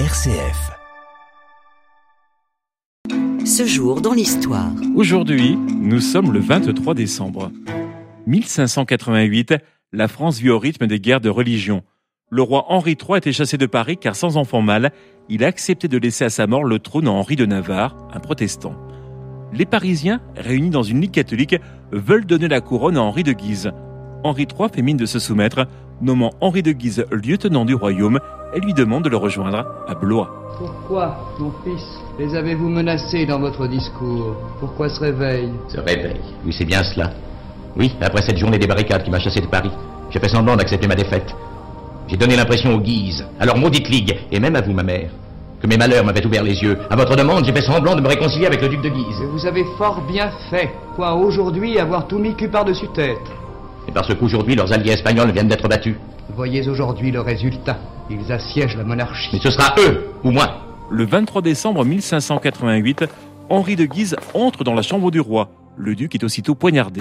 RCF. Ce jour dans l'histoire. Aujourd'hui, nous sommes le 23 décembre. 1588, la France vit au rythme des guerres de religion. Le roi Henri III était chassé de Paris car sans enfant mâle, il a accepté de laisser à sa mort le trône à Henri de Navarre, un protestant. Les Parisiens, réunis dans une ligue catholique, veulent donner la couronne à Henri de Guise. Henri III fait mine de se soumettre, nommant Henri de Guise lieutenant du royaume et lui demande de le rejoindre à Blois. Pourquoi, mon fils, les avez-vous menacés dans votre discours? Pourquoi ce réveil? Ce réveil, oui, c'est bien cela. Oui, après cette journée des barricades qui m'a chassé de Paris, j'ai fait semblant d'accepter ma défaite. J'ai donné l'impression aux Guises, à leur maudite ligue, et même à vous, ma mère, que mes malheurs m'avaient ouvert les yeux. À votre demande, j'ai fait semblant de me réconcilier avec le duc de Guise. Et vous avez fort bien fait. Point aujourd'hui avoir tout mis cul par-dessus tête. Parce qu'aujourd'hui, leurs alliés espagnols viennent d'être battus. Voyez aujourd'hui le résultat. Ils assiègent la monarchie. Mais ce sera eux, ou moi. Le 23 décembre 1588, Henri de Guise entre dans la chambre du roi. Le duc est aussitôt poignardé.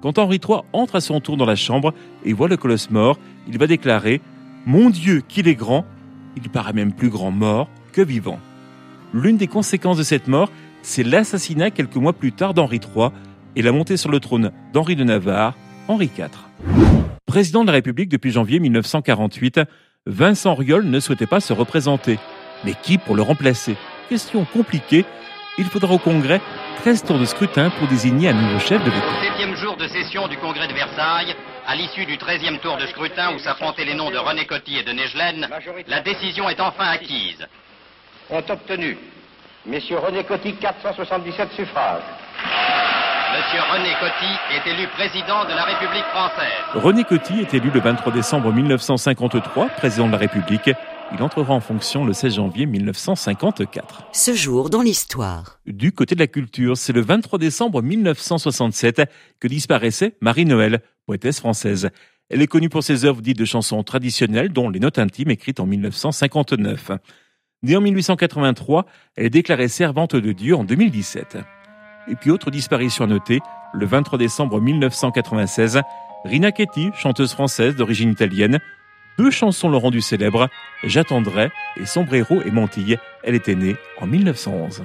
Quand Henri III entre à son tour dans la chambre et voit le colosse mort, il va déclarer Mon Dieu, qu'il est grand Il paraît même plus grand mort que vivant. L'une des conséquences de cette mort, c'est l'assassinat quelques mois plus tard d'Henri III et la montée sur le trône d'Henri de Navarre, Henri IV. Président de la République depuis janvier 1948, Vincent Riol ne souhaitait pas se représenter. Mais qui pour le remplacer? Question compliquée. Il faudra au Congrès 13 tours de scrutin pour désigner un nouveau chef de l'État. Septième jour de session du Congrès de Versailles, à l'issue du 13e tour de scrutin où s'affrontaient les noms de René Coty et de Negelen, la décision est enfin acquise. Ont obtenu Messieurs René Coty 477 suffrages. Monsieur René Coty est élu président de la République française. René Coty est élu le 23 décembre 1953 président de la République. Il entrera en fonction le 16 janvier 1954. Ce jour dans l'histoire. Du côté de la culture, c'est le 23 décembre 1967 que disparaissait Marie-Noël, poétesse française. Elle est connue pour ses œuvres dites de chansons traditionnelles, dont les notes intimes écrites en 1959. Née en 1883, elle est déclarée servante de Dieu en 2017. Et puis autre disparition à noter, le 23 décembre 1996, Rina Ketty, chanteuse française d'origine italienne, deux chansons l'ont rendue célèbre, J'attendrai et Sombrero et Mantille. Elle était née en 1911.